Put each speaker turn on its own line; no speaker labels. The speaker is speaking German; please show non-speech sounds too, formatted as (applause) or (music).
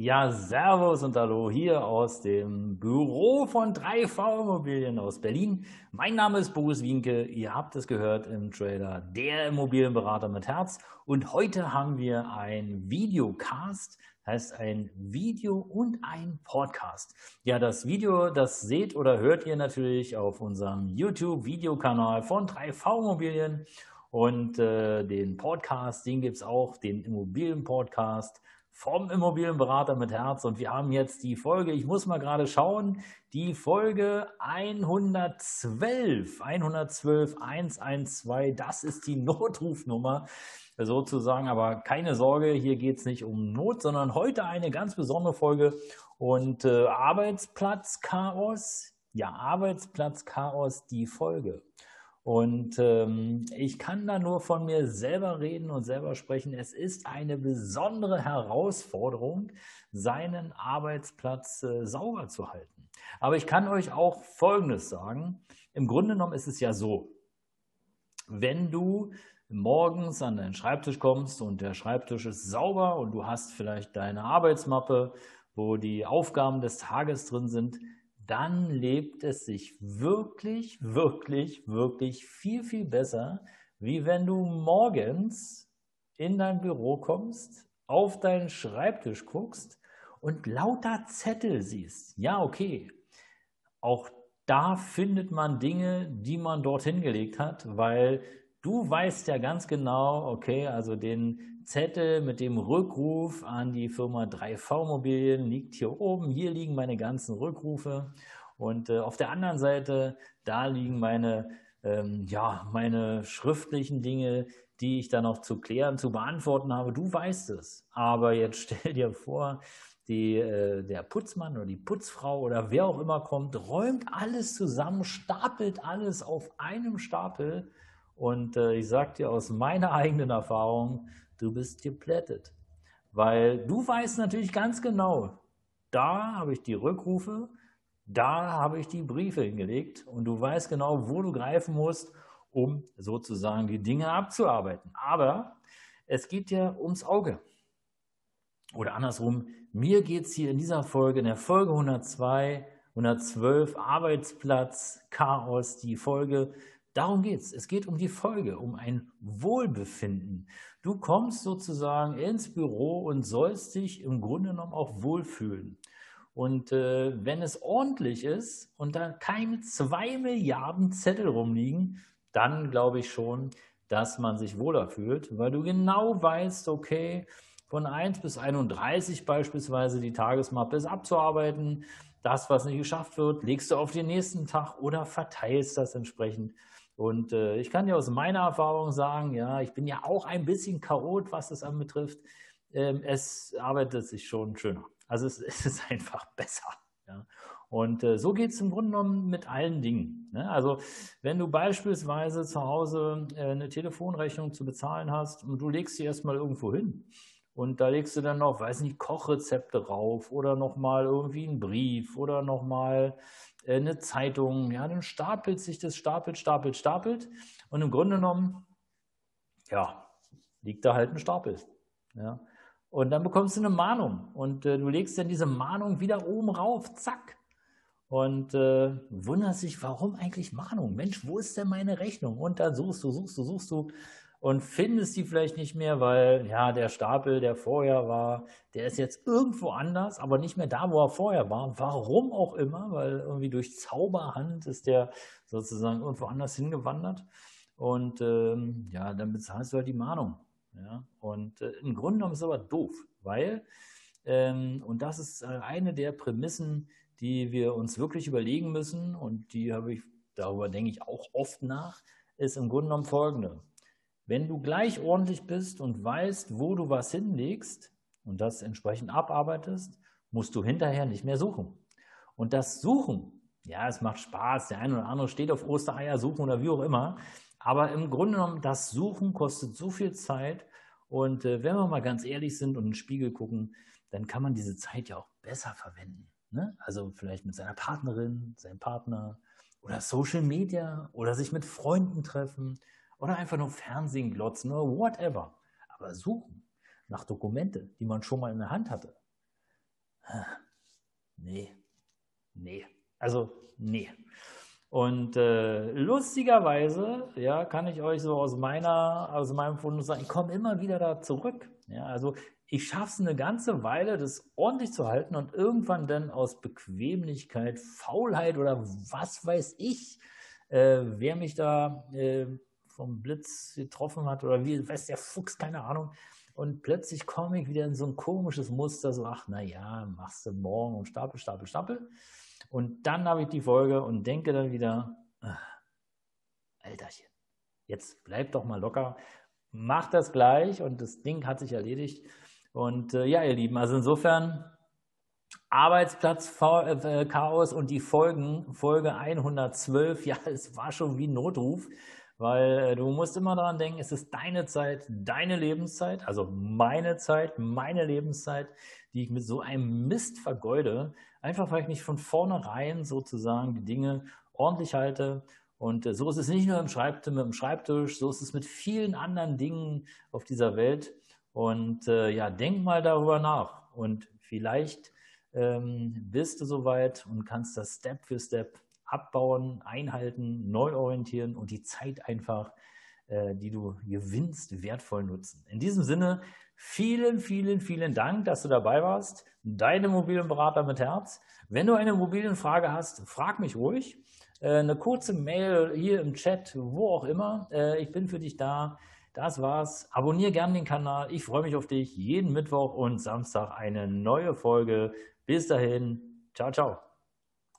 Ja, Servus und Hallo hier aus dem Büro von 3V Immobilien aus Berlin. Mein Name ist Boris Wienke. Ihr habt es gehört im Trailer, der Immobilienberater mit Herz. Und heute haben wir ein Videocast, heißt ein Video und ein Podcast. Ja, das Video, das seht oder hört ihr natürlich auf unserem YouTube-Videokanal von 3V Immobilien. Und äh, den Podcast, den gibt es auch, den Immobilien-Podcast vom Immobilienberater mit Herz. Und wir haben jetzt die Folge, ich muss mal gerade schauen, die Folge 112, 112, 112, das ist die (laughs) Notrufnummer sozusagen. Aber keine Sorge, hier geht es nicht um Not, sondern heute eine ganz besondere Folge. Und äh, Arbeitsplatzchaos, ja, Arbeitsplatzchaos, die Folge. Und ähm, ich kann da nur von mir selber reden und selber sprechen. Es ist eine besondere Herausforderung, seinen Arbeitsplatz äh, sauber zu halten. Aber ich kann euch auch Folgendes sagen. Im Grunde genommen ist es ja so, wenn du morgens an deinen Schreibtisch kommst und der Schreibtisch ist sauber und du hast vielleicht deine Arbeitsmappe, wo die Aufgaben des Tages drin sind, dann lebt es sich wirklich, wirklich, wirklich viel, viel besser, wie wenn du morgens in dein Büro kommst, auf deinen Schreibtisch guckst und lauter Zettel siehst. Ja, okay. Auch da findet man Dinge, die man dorthin gelegt hat, weil du weißt ja ganz genau, okay, also den Zettel mit dem Rückruf an die Firma 3V Immobilien liegt hier oben. Hier liegen meine ganzen Rückrufe. Und äh, auf der anderen Seite, da liegen meine, ähm, ja, meine schriftlichen Dinge, die ich dann noch zu klären, zu beantworten habe. Du weißt es. Aber jetzt (laughs) stell dir vor, die, äh, der Putzmann oder die Putzfrau oder wer auch immer kommt, räumt alles zusammen, stapelt alles auf einem Stapel. Und äh, ich sage dir aus meiner (laughs) eigenen Erfahrung, du bist geplättet. Weil du weißt natürlich ganz genau, da habe ich die Rückrufe, da habe ich die Briefe hingelegt und du weißt genau, wo du greifen musst, um sozusagen die Dinge abzuarbeiten. Aber es geht ja ums Auge. Oder andersrum, mir geht es hier in dieser Folge, in der Folge 102, 112, Arbeitsplatz, Chaos, die Folge, darum geht es. Es geht um die Folge, um ein Wohlbefinden. Du kommst sozusagen ins Büro und sollst dich im Grunde genommen auch wohlfühlen. Und äh, wenn es ordentlich ist und da keine zwei Milliarden Zettel rumliegen, dann glaube ich schon, dass man sich wohler fühlt, weil du genau weißt, okay, von 1 bis 31 beispielsweise die Tagesmappe ist abzuarbeiten. Das, was nicht geschafft wird, legst du auf den nächsten Tag oder verteilst das entsprechend. Und äh, ich kann dir aus meiner Erfahrung sagen, ja, ich bin ja auch ein bisschen chaot, was das anbetrifft. Ähm, es arbeitet sich schon schöner. Also es, (laughs) es ist einfach besser. Ja. Und äh, so geht es im Grunde genommen mit allen Dingen. Ne? Also wenn du beispielsweise zu Hause äh, eine Telefonrechnung zu bezahlen hast und du legst sie erstmal irgendwo hin und da legst du dann noch, weiß nicht, Kochrezepte rauf oder nochmal irgendwie einen Brief oder nochmal äh, eine Zeitung, ja, dann stapelt sich das, stapelt, stapelt, stapelt. Und im Grunde genommen, ja, liegt da halt ein Stapel. Ja. Und dann bekommst du eine Mahnung und äh, du legst dann diese Mahnung wieder oben rauf, zack. Und äh, wunderst dich, warum eigentlich Mahnung? Mensch, wo ist denn meine Rechnung? Und dann suchst du, suchst du, suchst du und findest die vielleicht nicht mehr, weil ja der Stapel, der vorher war, der ist jetzt irgendwo anders, aber nicht mehr da, wo er vorher war. Warum auch immer, weil irgendwie durch Zauberhand ist der sozusagen irgendwo anders hingewandert. Und ähm, ja, dann bezahlst du halt die Mahnung. Ja? Und äh, im Grunde genommen ist es aber doof, weil, ähm, und das ist äh, eine der Prämissen, die wir uns wirklich überlegen müssen, und die habe ich, darüber denke ich auch oft nach, ist im Grunde genommen folgende. Wenn du gleich ordentlich bist und weißt, wo du was hinlegst und das entsprechend abarbeitest, musst du hinterher nicht mehr suchen. Und das Suchen, Ja, es macht Spaß. Der eine oder andere steht auf Ostereier suchen oder wie auch immer. Aber im Grunde genommen, das Suchen kostet so viel Zeit. Und äh, wenn wir mal ganz ehrlich sind und in den Spiegel gucken, dann kann man diese Zeit ja auch besser verwenden. Ne? Also vielleicht mit seiner Partnerin, seinem Partner oder Social Media oder sich mit Freunden treffen oder einfach nur Fernsehen glotzen oder whatever. Aber suchen nach Dokumente, die man schon mal in der Hand hatte. Nee, nee, also nee. Und äh, lustigerweise, ja, kann ich euch so aus meiner, aus meinem Fundus sagen, ich komme immer wieder da zurück. Ja, also ich schaffe es eine ganze Weile, das ordentlich zu halten und irgendwann dann aus Bequemlichkeit, Faulheit oder was weiß ich, äh, wer mich da äh, vom Blitz getroffen hat oder wie, weiß der Fuchs, keine Ahnung. Und plötzlich komme ich wieder in so ein komisches Muster, so, ach, na ja, machst du morgen und Stapel, Stapel, Stapel. Und dann habe ich die Folge und denke dann wieder, ach, Alterchen, jetzt bleib doch mal locker, mach das gleich und das Ding hat sich erledigt. Und äh, ja, ihr Lieben, also insofern Arbeitsplatz äh, Chaos und die Folgen, Folge 112, (laughs) ja, es war schon wie ein Notruf, weil äh, du musst immer daran denken, es ist deine Zeit, deine Lebenszeit, also meine Zeit, meine Lebenszeit, die ich mit so einem Mist vergeude, einfach weil ich nicht von vornherein sozusagen die Dinge ordentlich halte. Und äh, so ist es nicht nur im Schreibtisch, mit dem Schreibtisch, so ist es mit vielen anderen Dingen auf dieser Welt. Und äh, ja, denk mal darüber nach. Und vielleicht ähm, bist du soweit und kannst das Step für Step abbauen, einhalten, neu orientieren und die Zeit einfach, äh, die du gewinnst, wertvoll nutzen. In diesem Sinne, vielen, vielen, vielen Dank, dass du dabei warst. Deine Immobilienberater mit Herz. Wenn du eine Immobilienfrage hast, frag mich ruhig. Äh, eine kurze Mail hier im Chat, wo auch immer. Äh, ich bin für dich da. Das war's. Abonnier gerne den Kanal. Ich freue mich auf dich. Jeden Mittwoch und Samstag eine neue Folge. Bis dahin. Ciao, ciao.